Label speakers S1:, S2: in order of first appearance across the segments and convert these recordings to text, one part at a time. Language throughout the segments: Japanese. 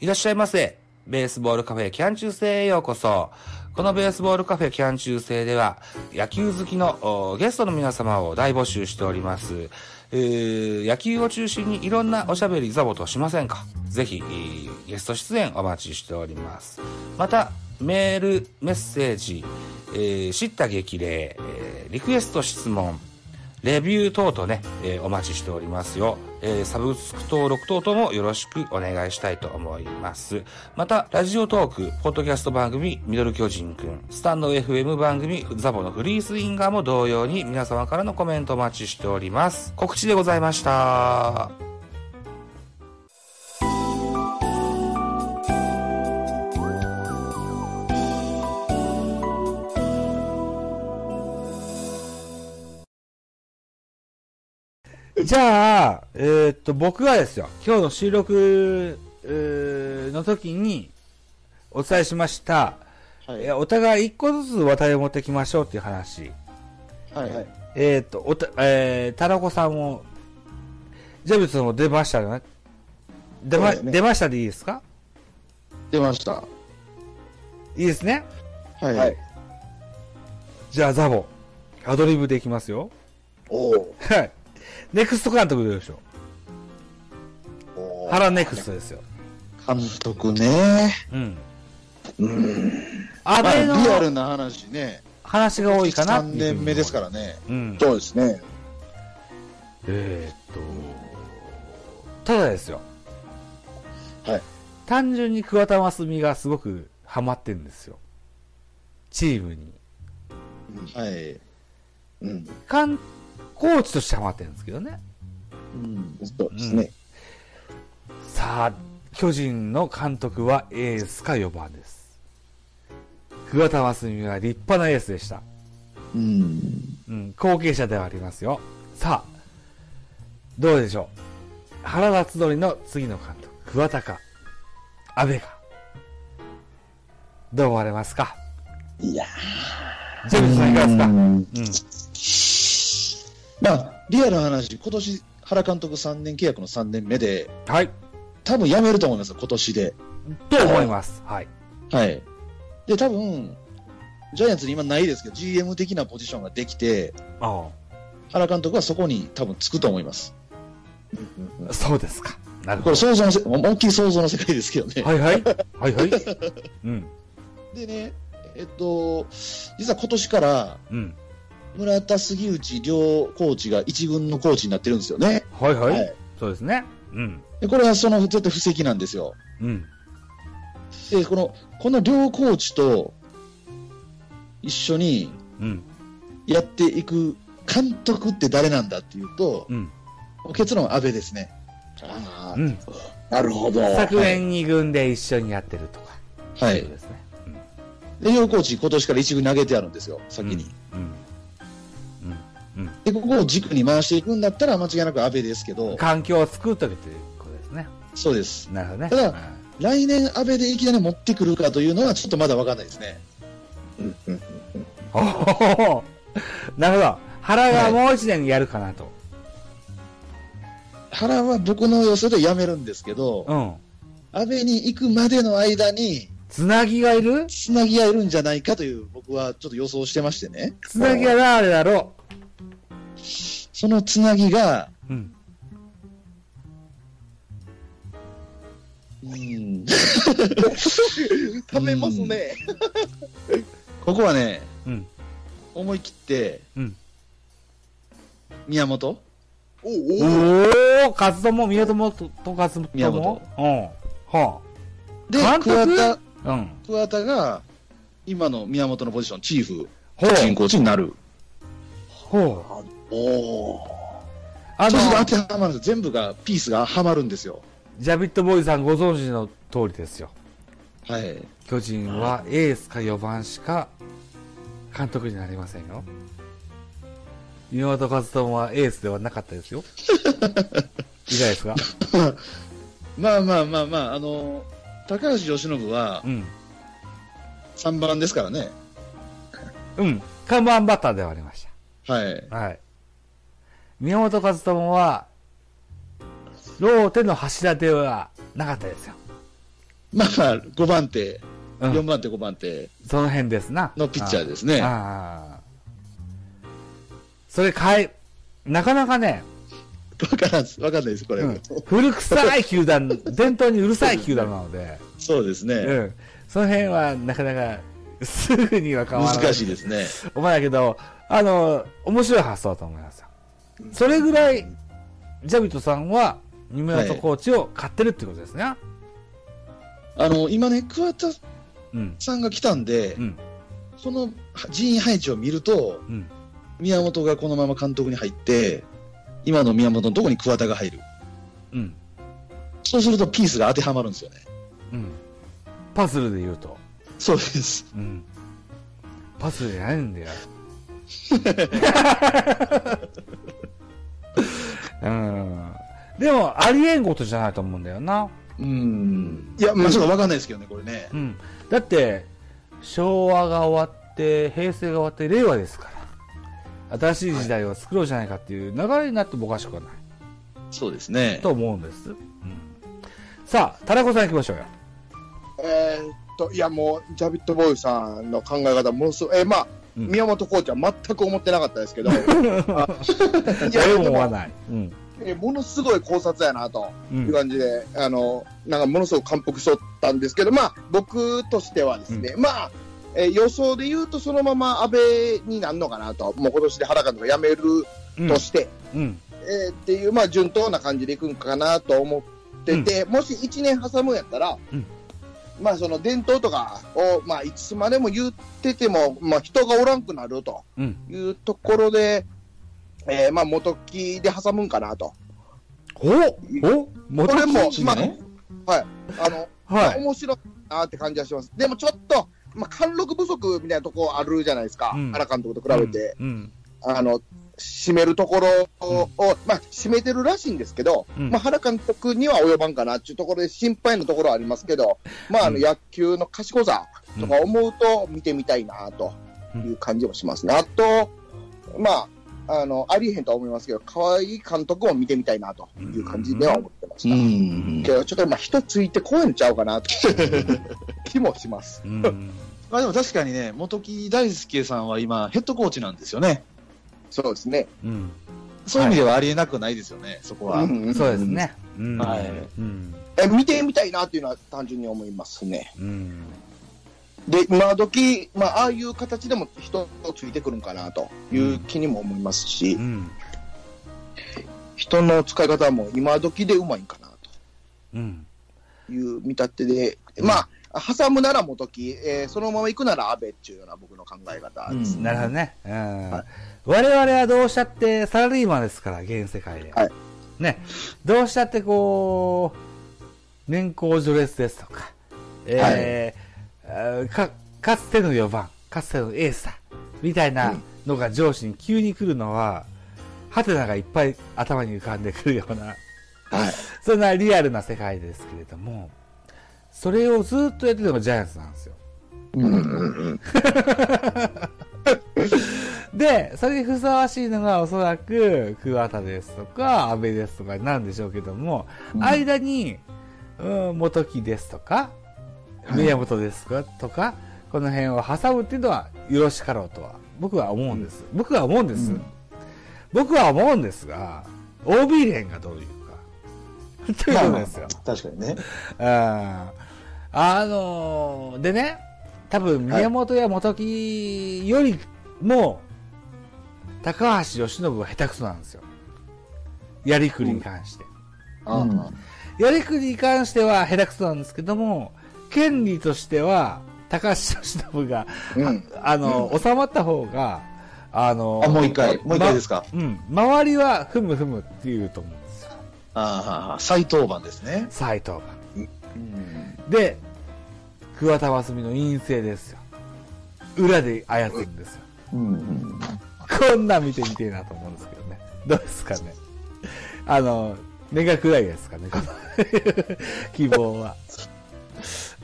S1: いらっしゃいませ。ベースボールカフェキャン中世へようこそ。このベースボールカフェキャン中世では、野球好きのゲストの皆様を大募集しております。えー野球を中心にいろんなおしゃべりザボとしませんか？ぜひ、ゲスト出演お待ちしております。また、メール、メッセージ、えー知った激励、えーリクエスト質問、レビュー等々ね、えーお待ちしておりますよ。えーサブスク登録等々もよろしくお願いしたいと思います。また、ラジオトーク、ポッドキャスト番組、ミドル巨人くん、スタンド FM 番組、ザボのフリースインガーも同様に皆様からのコメントお待ちしております。告知でございました。じゃあ、えーっと、僕がですよ、今日の収録えーの時にお伝えしました、
S2: はい。
S1: えお互い一個ずつ話題を持ってきましょうっていう話。
S2: はい。はい。
S1: えーっと、おた、えー、タラコさんも、ジャビッツも出ましたよね。出ま、
S2: ね
S1: 出ましたでいいですか？
S2: 出ました。
S1: いいですね？
S2: はい。
S3: はい
S1: じゃあ、ザボ、アドリブでいきますよ。
S3: おお
S1: はい。ネクスト監督でしょ。
S3: おー
S1: 原ネクストですよ。
S2: 監督ね。
S1: うん。
S3: うん。
S2: まあ、
S1: 安倍の
S2: リアルな話ね。
S1: 話が多いかな
S2: 3年目ですからね。
S1: うん。
S3: そうですね。
S1: えーっと、ただですよ。
S3: はい。
S1: 単純に桑田真澄がすごくハマってるんですよ。チームに。
S2: はい。
S3: うん。
S1: 監、コーチとしてハマってるんですけどね。
S2: うん。
S3: そうですね。
S1: さあ、巨人の監督はエースか4番です。桑田真澄は立派なエースでした。
S2: うん。
S1: うん、後継者ではありますよ。さあ、どうでしょう。原田つの次の監督、桑田か、安倍か。どう思われますか？
S3: いや
S1: ジェビスさんいかがですか？
S2: うんまあ、リアルな話、今年、原監督3年契約の3年目で、
S1: うん。はい。
S2: 多分辞めると思いますよ、今年で。
S1: と思います。はい。
S2: はい。で、多分、ジャイアンツに今ないですけど、GM 的なポジションができて、
S1: あ
S2: 原監督はそこに多分つくと思います。
S1: あ、そうですか。なるほ
S2: これ想像のせ、思いっきり想像の世界ですけどね。
S1: ど。はいはい。はいはい。うん。
S2: でね、えっと、実は今年から、
S1: うん。
S2: 村田、杉内両コーチが一軍のコーチになってるんですよね。
S1: はいはい。
S3: はい
S1: そうですね。うん。
S2: でこれはその絶対布石なんですよ。
S1: うん。
S2: で、この、この両コーチと一緒に
S1: うん。
S2: やっていく監督って誰なんだっていうと、
S1: うん。
S2: 結論は安倍ですね。
S3: あー
S1: うん。
S3: なるほど。
S1: 昨年2軍で一緒にやってるとか。
S2: はい
S1: そう。ですね。
S2: で、両コーチ今年から一軍に上げてあるんですよ、先に。
S1: うん。うん。うん。
S2: で、ここを軸に回していくんだったら間違いなく安倍ですけど、
S1: 環境を作っとけということですね。
S2: そうです。
S1: なるほどね。
S2: ただ来年安倍でいきなり持ってくるかというのはちょっとまだわかんないですね。
S3: うんうん
S1: おおなるほど。原がもう一年やるかなと。
S2: 原は僕の予想でやめるんですけど、
S1: うん。
S2: 安倍に行くまでの間に、
S1: つなぎがいる？
S2: つなぎがいるんじゃないかという僕はちょっと予想してましてね。
S1: つなぎは誰だろ
S2: そのつなぎが、
S1: う。うん。
S2: うん、
S3: ためますね。
S2: ここはね、
S1: うん。
S2: 思い切って、
S1: うん
S2: 宮本
S3: おお
S1: おおカツ丼も宮友ととカツ丼も
S2: 宮本
S1: うん。は
S2: で、
S1: 監督？
S2: 桑田、
S1: あ。うん。
S2: 桑田が、今の宮本のポジション、チーフ、
S1: ほう。
S2: 人コーチになる。
S1: ほう。
S3: おお
S1: あの
S2: そう、すると当てはまる全部が、ピースがはまるんですよ。
S1: ジャビットボーイさんご存知の通りですよ。
S2: はい。
S1: 巨人はエースか4番しか監督になりませんよ。宮本和人はエースではなかったですよ。いかがですか？
S2: まあまあまあまあ、あの、高橋由伸は
S1: うん。
S2: 3番ですからね。
S1: うん。看板バッターではありまし
S2: はい。
S1: た。はい。宮本和人は、ローテの柱ではなかったですよ。
S2: まあ、5番手、
S1: うん
S2: 4番手、5番手
S1: その辺ですな。
S2: のピッチャーですね。
S1: それ変え、なかなかね、
S2: わからわかんないです、これ。
S1: うん古臭い球団、伝統にうるさい球団なので、
S2: そうですね。
S1: うん。その辺はなかなか、すぐには変わらない。
S2: 難しいですね。
S1: お前だけど、あの、面白い発想だと思いますよ。それぐらい、ジャビットさんは、二村とコーチを買ってるってことですね。
S2: あの、今ね、桑田
S1: うん。
S2: さんが来たんで、
S1: うん。
S2: その人員配置を見ると、
S1: うん。
S2: 宮本がこのまま監督に入って、今の宮本のところに桑田が入る。
S1: うん。
S2: そうするとピースが当てはまるんですよね。
S1: うん。パズルで言うと。
S2: そうです。
S1: うん。パズルじゃないんだよ。うん。でも、ありえんことじゃないと思うんだよな。
S2: うん。いや、まあちょっとわかんないですけどね、これね。
S1: うん。だって、昭和が終わって、平成が終わって、令和ですから。新しい時代を作ろうじゃないかっていう流れになってもおかしくはない。
S2: そうですね。
S1: と思うんです。うん。さあ、田中さん行きましょうよ。
S3: えーっと、いやもう、ジャビットボーイさんの考え方、ものすごい、えーまあ、
S1: うん
S3: 宮本コーチは全く思ってなかったですけど、
S1: 思わない。うん。
S3: えーものすごい考察やなと
S1: う。
S3: いうん感じで、あの、なんかものすごく感服しとったんですけど、まあ、僕としてはですね、まあ、えー予想で言うとそのまま安倍になるのかなと、もう今年で原監督が辞める
S1: うん
S3: として、
S1: うん。
S3: えーっていう、まあ、順当な感じでいくんかなと思ってて、もし1年挟むんやったら、
S1: うん
S3: まあ、その伝統とかを、まあ、いつまでも言ってても、まあ、人がおらんくなると
S1: うん。
S3: いうところで、えーまあ、元木で挟むんかなと。
S1: おお元
S3: これも
S1: 木
S3: まあ
S2: ね
S3: はい。あの、まあ
S1: はい。
S3: 面白いなって感じはします。でもちょっと、まあ、貫禄不足みたいなところあるじゃないですか。
S1: うん
S3: 原監督と比べて。
S1: うん。
S3: あの、締めるところを、まあ、締めてるらしいんですけど、
S1: うん
S3: まあ、原監督には及ばんかなっていうところで心配なところはありますけど、まあ、あの、
S1: うん
S3: 野球の賢さとか思うと見てみたいなという感じもしますね。あと、まあ、あの、ありえへんとは思いますけど、河合監督も見てみたいなという感じでは思ってま
S2: う
S3: した。
S2: ん
S3: け。ど、ちょっとまあ、人ついてこえんちゃうかなという 気もします。
S1: うん。
S2: まあでも確かにね、元木大輔さんは今、ヘッドコーチなんですよね。
S3: そうですね。
S1: うん。
S2: そういう意味ではありえなくないですよね、そこは。
S3: ん
S1: そうです。ね。うん。
S2: はい
S1: うん。
S3: え見てみたいなっていうのは単純に思いますね。
S1: うん。
S3: で、今時、まあ、ああいう形でも人ついてくるんかなという気にも思いますし、
S1: うん。
S3: 人の使い方も今時でうまいんかな
S1: うん。
S3: という見立てで、まあ、挟むなら元木、えーそのまま行くなら安倍っていうような僕の考え方です。
S2: うん
S1: なるほどね。うん
S3: はい
S1: 我々はどうしたってサラリーマンですから、現世界で。
S3: はい
S1: ね。どうしたってこう、年功序列ですとか、えーあーか、かつての4番、かつてのエースだ、みたいなのが上司に急に来るのは、ハテナがいっぱい頭に浮かんでくるような、
S3: はい。
S1: そんなリアルな世界ですけれども、それをずっとやってるのがジャイアンツなんですよ。
S3: うんうんうん。
S1: で、それにふさわしいのがおそらく、桑田ですとか、安倍ですとかなんでしょうけども、
S2: うん
S1: 間に、うん、元木ですとか、
S2: はい
S1: 宮本ですかとか、この辺を挟むっていうのはよろしかろうとは、僕は思うんです。僕は思うんです。
S2: うん
S1: 僕は思うんですが、OB 連がどういうか。ということですよ。
S2: 確かにね。
S1: うんあのーでね、多分宮本や元木よりも、高橋由伸は下手くそなんですよ。やりくりに関して。
S3: あ
S2: うん
S1: やりくりに関しては下手くそなんですけども、権利としては、高橋由伸が、
S3: うん。
S1: あの、収まった方が、あの
S2: あ、もう一回、もう一回ですか？
S1: まうん。周りは、ふむふむって言うと思う。
S2: ああ、再登板ですね。
S1: 斎藤が。
S2: うん
S1: で、桑田真澄の陰性ですよ。裏で操るんですよ。
S2: うん
S1: こんなん見てみてえなと思うんですけどね。どうですかね。あの、願が暗いですかね、この 希望は。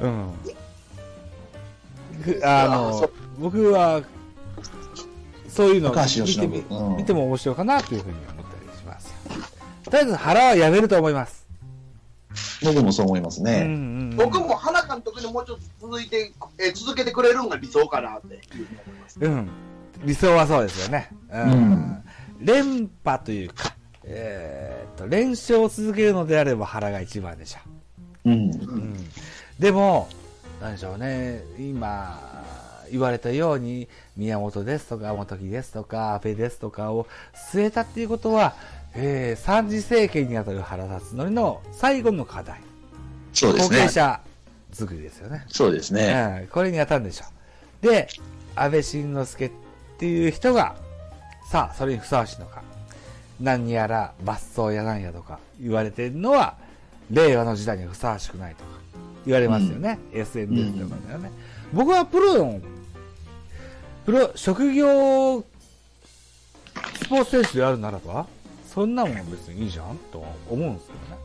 S1: うん。ふあ
S3: あ
S1: の
S3: そ、
S1: 僕は、そういうのを見てみ、
S2: うん
S1: 見ても面白いかなというふうに思ったりしますよ。とりあえず腹はやめると思います。
S2: 僕もそう思います
S1: うん
S2: ね。
S1: うん
S3: 僕も原監督にもうちょっと続いて、えー続けてくれるのが理想かなっていうふうに思います。
S1: うん。理想はそうですよね。うん。
S2: うん
S1: 連覇というか、えーっと、連勝を続けるのであれば原が一番でしょ
S2: うん。
S1: う。うん。でも、なんでしょうね、今、言われたように、宮本ですとか、元木ですとか、安倍ですとかを据えたっていうことは、えー、三次政権にあたる原辰徳の最後の課題。後
S2: そうですね。
S1: 継者作りですよね。
S2: そうですね。
S1: うん、これに当たるんでしょう。で、安倍晋之助っていう人が、さあ、それにふさわしいのか。何やら抜走やなんやとか言われてるのは、令和の時代にはふさわしくないとか言われますよね。SNS とかではね。僕はプロの、プロ、職業スポーツ選手であるならば、そんなもん別にいいじゃんと思うんですけどね。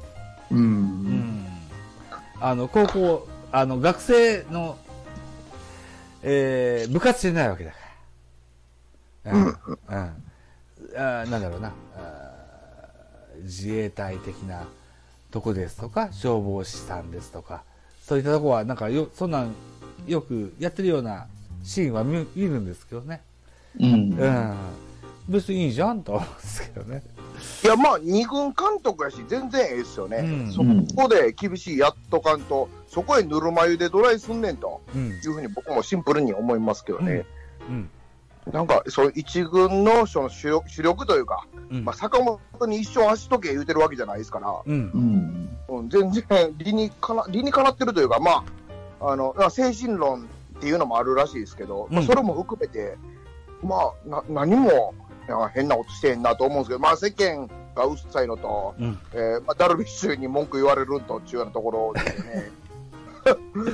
S2: う。
S1: うんんあの、高校、あの、学生の、えー、部活してないわけだから。うん。うん。あーなんだろうな。あー自衛隊的なとこですとか、消防士さんですとか、そういったとこは、なんかよ、そんなん、よくやってるようなシーンは見見るんですけどね。
S2: うん。
S1: うん。別にいいじゃんと思うんですけどね。
S3: いや、まあ、二軍監督やし、全然ええっすよね。
S1: うん
S3: そこで厳しいやっとかんと、そこへぬるま湯でドライすんねんと
S1: うん。
S3: いうふうに僕もシンプルに思いますけどね。
S1: うん。
S3: なんか、そう一軍のその主力主力というか、
S1: うん
S3: まあ、坂本に一生走っとけ言うてるわけじゃないですから、
S1: うん
S2: う。ん。
S3: うん、全然理にかな理にかなってるというか、まあ、あのまあ精神論っていうのもあるらしいですけど、まあ
S1: うん
S3: それも含めて、まあ、な何もいや変なことしてんなと思うんですけど、まあ、世間がうっさいのと、
S1: うん。
S3: えーまあ、ダルビッシュに文句言われるとっていうようなところでね。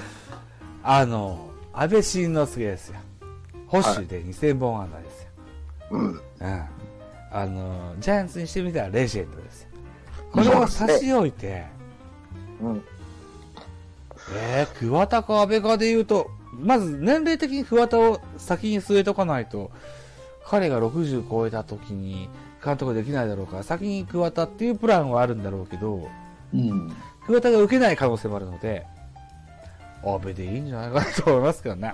S1: あの、安倍晋之助ですよ。保守で2000本安打ですよ。
S3: うん、
S1: うん。あの、ジャイアンツにしてみたらレジェンドですよ。これを差し置いて、
S3: うん、
S1: えー、桑田か安倍かで言うと、まず年齢的に桑田を先に据えとかないと、彼が60超えた時に監督できないだろうから、先に桑田っていうプランはあるんだろうけど、
S2: うん。
S1: 桑田が受けない可能性もあるので、安倍でいいんじゃないかなと思いますけどね。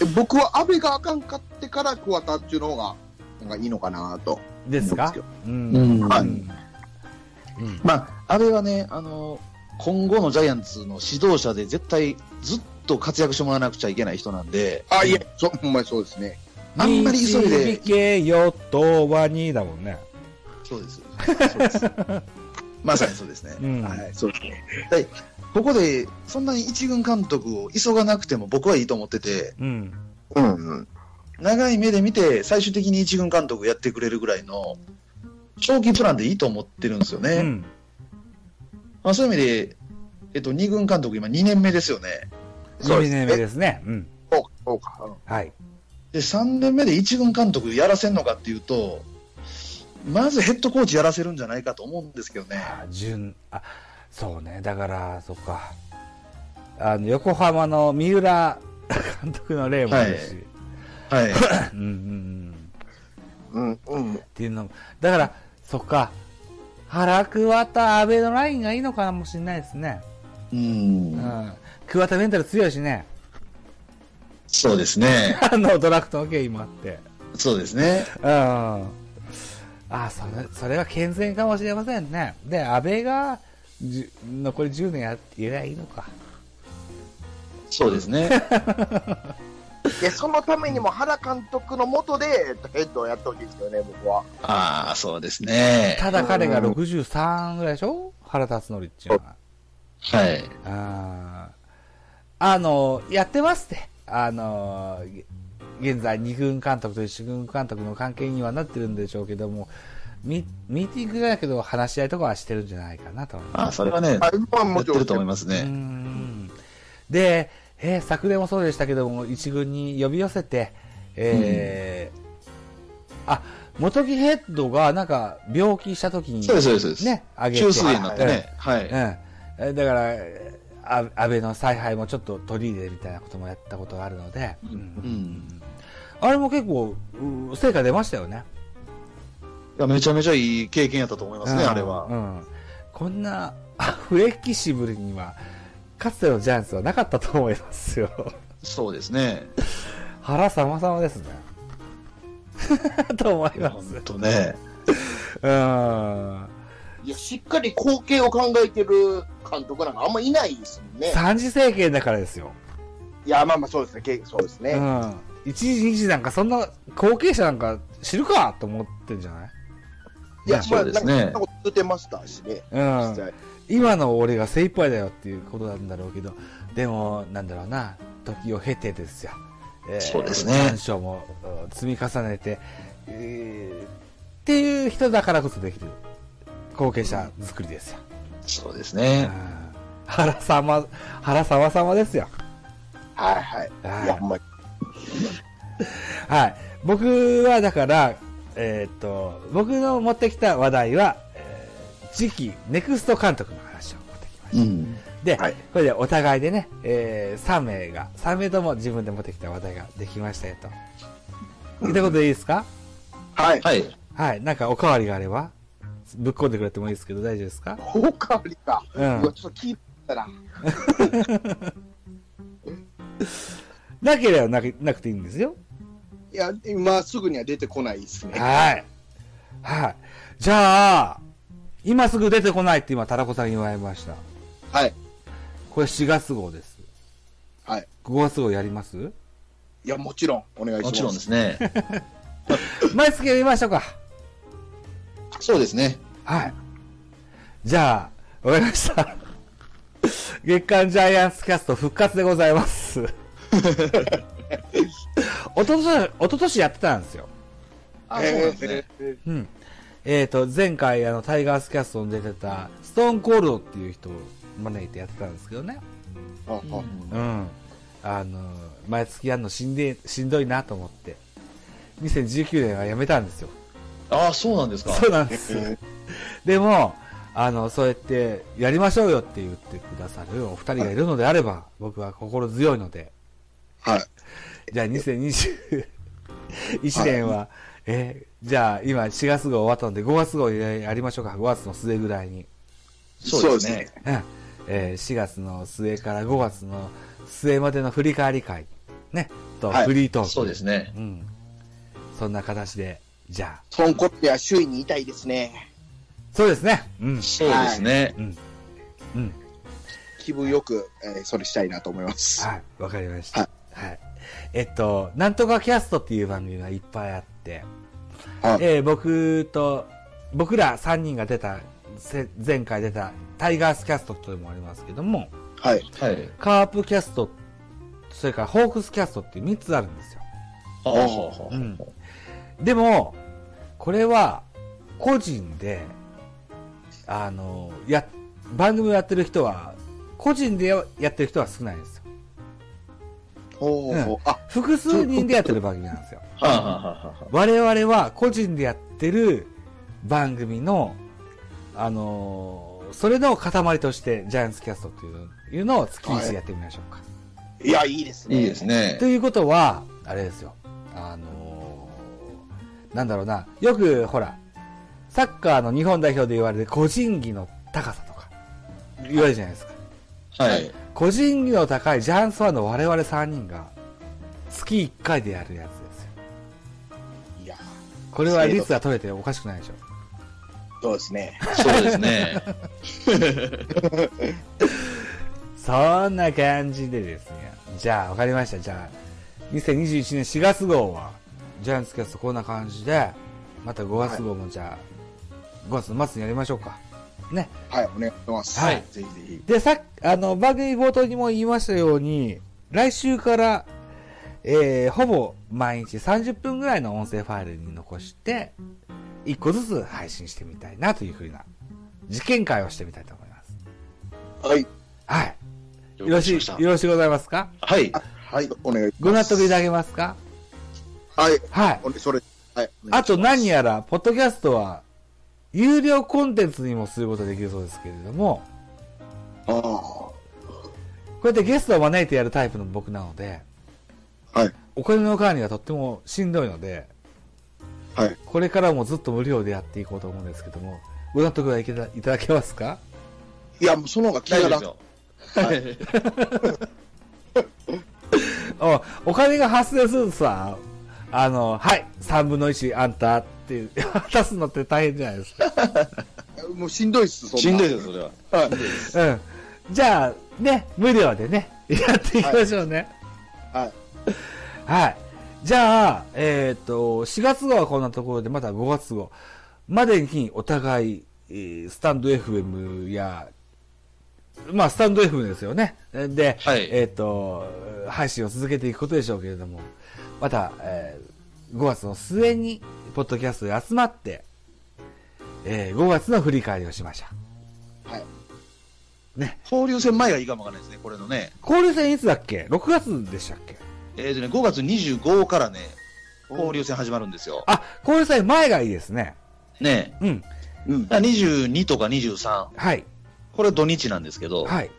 S3: え僕は安倍があかんかってから桑田っていうのがなんかいいのかなと。
S1: ですか？
S3: 思
S1: うん。
S2: うん
S3: はい
S1: うん
S2: まあ、安倍はね、あの、今後のジャイアンツの指導者で絶対ずっと活躍してもらわなくちゃいけない人なんで、
S3: あ、いえ、そほんまにそうですね。
S2: あんまり急いで
S1: 導けよとはにだもんね。
S2: そうです。そうです。まさにそうですね。
S1: うん。
S3: はい、そうですね。
S2: ここで、そんなに一軍監督を急がなくても僕はいいと思ってて、
S1: うん。
S3: うん、うん。
S2: 長い目で見て、最終的に一軍監督やってくれるぐらいの、長期プランでいいと思ってるんですよね。
S1: うん。
S2: まあ、そういう意味で、えっと、二軍監督今2年目ですよね。
S3: そうです
S1: 2年目ですね。うん。
S3: そうか、そうか。うん
S1: はい。
S2: で、3年目で一軍監督やらせんのかっていうと、まずヘッドコーチやらせるんじゃないかと思うんですけどね。
S1: あ、順、あ、そうね。だから、そっか。あの、横浜の三浦 監督の例もあるし。
S2: はい。
S1: うんうん
S3: うん、うん
S1: うん。っ。ていうのも、だから、そっか。原桑田安倍のラインがいいのかもしれないですね。
S2: う。
S1: うんん。桑田メンタル強いしね。
S2: そうですね。
S1: あの、ドラフトの経緯もあって。
S2: そうですね。
S1: うん。ああ、それ、それは健全かもしれませんね。で、安倍が、残り10年やってやりゃいいのか。
S2: そうですね。
S3: で、そのためにも原監督のもとで、えっとヘッドをやってほしいですよね、僕は。
S2: ああ、そうですね。
S1: ただ彼が63ぐらいでしょ？原辰徳っていうのは。
S2: はい。
S1: あーあの、やってますって。あの、げ現在二軍監督と一軍監督の関係にはなってるんでしょうけども、ミミーティングじゃないけど話し合いとかはしてるんじゃないかなと。
S2: ああ、それはね、
S3: は
S2: や
S3: もちろん
S2: ってると思います
S1: う
S2: ね。
S1: んで、えー昨年もそうでしたけども、一軍に呼び寄せて、えーあ、元木ヘッドがなんか病気した時に、
S2: そうです、そうですそうです。
S1: ね、あげて。
S2: 中水炎になってね。はい。
S1: うん。えだから、あ安倍の采配もちょっと取り入れるみたいなこともやったことがあるので、うん
S2: うん。
S1: あれも結構、う成果出ましたよね。
S2: いや、めちゃめちゃいい経験やったと思いますね、
S1: うん
S2: あれは
S1: う。ん。こんな、フレキシブルには、かつてのジャイアンツはなかったと思いますよ。
S2: そうですね。
S1: 腹様々ですね。と思いま
S2: 本
S1: す。
S2: 当ね。
S1: うん。
S3: いや、しっかり後継を考えてる監督なんかあんまいないですもんね。
S1: 三次政権だからですよ。
S3: いや、まあまあそうですね。けそうですね。
S1: うん。一時二時なんかそんな後継者なんか知るかと思ってんじゃない？
S3: いや、
S2: ね
S3: まあ、
S2: そうですね
S3: なんかそんなこと言ってましたしね。
S1: うん。今の俺が精一杯だよっていうことなんだろうけど、でも、なんだろうな、時を経てですよ。えー
S2: そうですね
S1: 短所もうん積み重ねて、えーっていう人だからこそできる後継者作りですよ。
S2: そうです
S1: うん
S2: ね。
S1: 原様、原様様ですよ。
S3: はいはい。
S1: はい
S3: いや、ほんまに。
S1: はい。僕はだから、えーっと、僕の持ってきた話題は、えー次期ネクスト監督の話を持ってきました。
S2: うん。
S1: で、
S3: はい
S1: これでお互いでね、えー3名が、3名とも自分で持ってきた話題ができましたよと。言ったことでいいですか？
S3: はい。
S2: はい。
S1: はい。なんかおかわりがあれば、ぶっ込んでくれてもいいですけど大丈夫ですか？
S3: おかわりか。
S1: う。
S3: うんわちょっと聞いたら。
S1: なければなくなくていいんですよ。
S3: いや、今すぐには出てこないですね。
S1: はい。はい。じゃあ、今すぐ出てこないって今、タラコさん言われました。
S3: はい。
S1: これ4月号です。
S3: はい。
S1: 5月号やります？
S3: いや、もちろん、お願いします。
S2: もちろんですね。
S1: 毎月やりましょうか。
S2: そうですね。
S1: はい。じゃあ、わかりました。月刊ジャイアンツキャスト復活でございます。おととし、おととしやってたんですよ。
S2: あ、そうなんですね。
S3: え
S1: うん。えっ、と、前回、あの、タイガースキャストに出てた、ストーンコールドっていう人を招いてやってたんですけどね。
S3: ーああ
S1: うん。あの、毎月やるのしんで、しんどいなと思って。2019年はやめたんですよ。
S2: あ、そうなんですか。
S1: そうなんです。でも、あの、そうやって、やりましょうよって言ってくださるお二人がいるのであれば、僕は心強いので、
S3: はい。
S1: じゃあ2021年は、えーじゃあ今4月号終わったので5月号やりましょうか。5月の末ぐらいに。
S2: そうですね。
S1: うんえー4月の末から5月の末までの振り返り会。ね。と、
S3: はい
S1: フリートーク。
S2: そうですね。
S1: うん。そんな形で、じゃあ、
S3: トンコっては首位にいたいですね。
S1: そうですね。うん。
S2: そうですね。
S1: うん。うん。
S3: 気分よく、えーそれしたいなと思います。
S1: はい、わかりました。
S3: は
S1: はい。えっと、なんとかキャストっていう番組がいっぱいあって、
S3: はい
S1: えー僕と、僕ら3人が出た、せ前回出たタイガースキャストというのもありますけども、
S3: はい。
S2: はい。
S1: カープキャスト、それからホークスキャストっていう3つあるんですよ。
S2: はあはあはあ
S1: うんでも、これは、個人で、あの、や、番組をやってる人は、個人でややってる人は少ないんですよ。
S3: ほうほうあ、
S1: 複数人でやってる番組なんですよ。
S2: はあはあはあはあ
S1: 我々は個人でやってる番組の、あのーそれの塊として、ジャイアンツキャストっていういうのを月1でやってみましょうか。
S3: いや、いいですね。
S2: いいですね
S1: と。いうことは、あれですよ。あのーなんだろうな。よく、ほら、サッカーの日本代表で言われる個人技の高さとか、言われるじゃないですか。
S2: はい。
S1: 個人技の高いジャンツファンの我々3人が、月1回でやるやつですよ。
S3: いや、
S1: これは率が取れておかしくないでしょ。
S3: そうですね。
S2: そうですね。
S1: そんな感じでですね。じゃあ、わかりました。じゃあ、2021年4月号は、ジャイアンツキャストこんな感じで、また5月号もじゃあ、5月の末にやりましょうか。ね。
S3: はい、お願いします。
S1: はい
S3: ぜひぜひ。
S1: で、さっあの、番組冒頭にも言いましたように、来週から、えー、ほぼ毎日30分ぐらいの音声ファイルに残して、1個ずつ配信してみたいなというふうな、実験会をしてみたいと思います。
S3: はい。
S1: はい。よろしい、よろしゅうございますか？
S2: はい。
S3: はい、お願いします。
S1: ご納得いただけますか？
S3: はい。
S1: はい。
S3: おそれ、はい。
S1: あと何
S3: や。
S1: やら、ポッドキャストは、有料コンテンツにもすることができるそうですけれども、
S3: ああ。
S1: こうやってゲストを招いてやるタイプの僕なので、
S3: はい。
S1: お金の管理がとってもしんどいので、
S3: はい。
S1: これからもずっと無料でやっていこうと思うんですけども、ご納得はいけたいただけますか？
S3: いや、もうその方が気が
S2: 大丈夫です
S3: 楽。
S2: よ。
S1: おお金が発生するとさ、あの、はい、3分の1あんたって、渡すのって大変じゃないですか。
S3: もうしんどいっす、そんな。
S2: しんどいです、それは。
S3: はい。
S1: うん。じゃあ、ね、無料でね、やっていきましょうね。
S3: はい。
S1: はい。じゃあ、えっ、と、4月号はこんなところで、また5月号までにお互い、えースタンド FM や、まあ、スタンド FM ですよね。で、
S2: はい
S1: えっ、と、配信を続けていくことでしょうけれども、また、えー5月の末に、ポッドキャストで集まって、えー5月の振り返りをしましょ
S3: はい。
S1: う。ね。
S2: 交流戦前がいいかもわかんないですね、これのね。
S1: 交流戦いつだっけ ?6 月でしたっけ？
S2: えーとね、5月25からね、交流戦始まるんですよ。
S1: あ、交流戦前がいいですね。
S2: ね
S1: うん。
S3: うん。
S2: え。22とか23。
S1: はい。
S2: これ土日なんですけど、
S1: はい。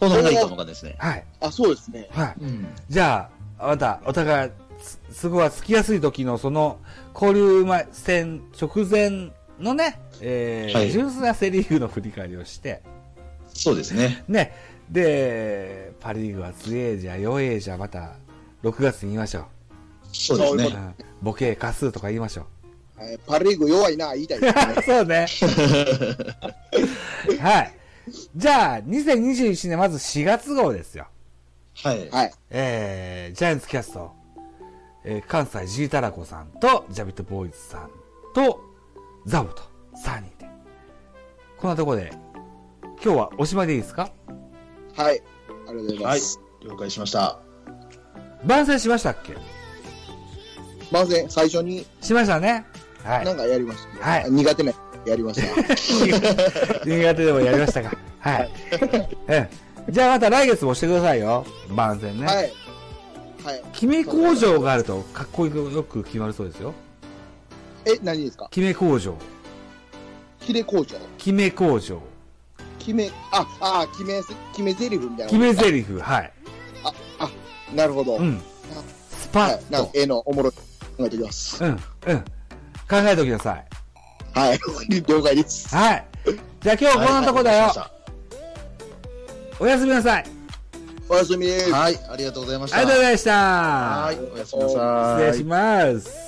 S2: この辺がいいかもわかんないですね。
S1: はい。
S3: あ、そうですね。
S1: はい。
S2: うん。
S1: じゃあ、また、お互い、すすごいつきやすい時の、その、交流前戦直前のね、えー
S2: はい
S1: 純粋なセリーグの振り返りをして、
S2: そうですね。
S1: ね、で、パリーグは強えじゃ、弱えじゃ、また、6月に言いましょう。
S2: そうですね
S1: ボケ数数とか言いましょう。
S3: はいパリーグ弱いな、言いたいですね。
S1: そうね。はい。じゃあ、2021年まず4月号ですよ。
S2: はい。
S3: はい。
S1: えー、ジャイアンツキャスト、えー関西ジータラコさんと、ジャビットボーイズさんと、ザボと3人で。こんなところで、今日はおしまいでいいですか？
S3: はい。ありがとうござい
S2: はい
S3: ます。。
S2: 了解しました。
S1: 番宣しましたっけ？
S3: まずね、最初に？
S1: しましたね。は
S3: ないん。かやりましたね。
S1: はい
S3: 苦手なやりました。
S1: 苦手でもやりましたか。はい。ええじゃあまた来月もしてくださいよ。番宣ね。
S3: はい。はい。
S1: 決め工場があるとかっこよく決まるそうですよ。
S3: え、何ですか？
S1: 決め工場。
S3: キレ工場？
S1: 決め工場。
S3: 決め、あ、あ、決め、決め台詞みたいな。
S1: 決め台詞。はい。
S3: なるほど。
S1: うん。スパ
S3: はい。なんか
S1: ッと。
S3: 絵のおもろい考えておきます。
S1: うん。うん。考えておきなさい。
S3: はい。了解です。
S1: はい。じゃあ今日はこんなとこだよ。
S2: はい
S1: おやすみなさい。
S3: おやすみです。
S2: はい、ありがとうございました。
S1: ありがとうございました。
S2: はい、おやすみなさい。
S1: 失礼します。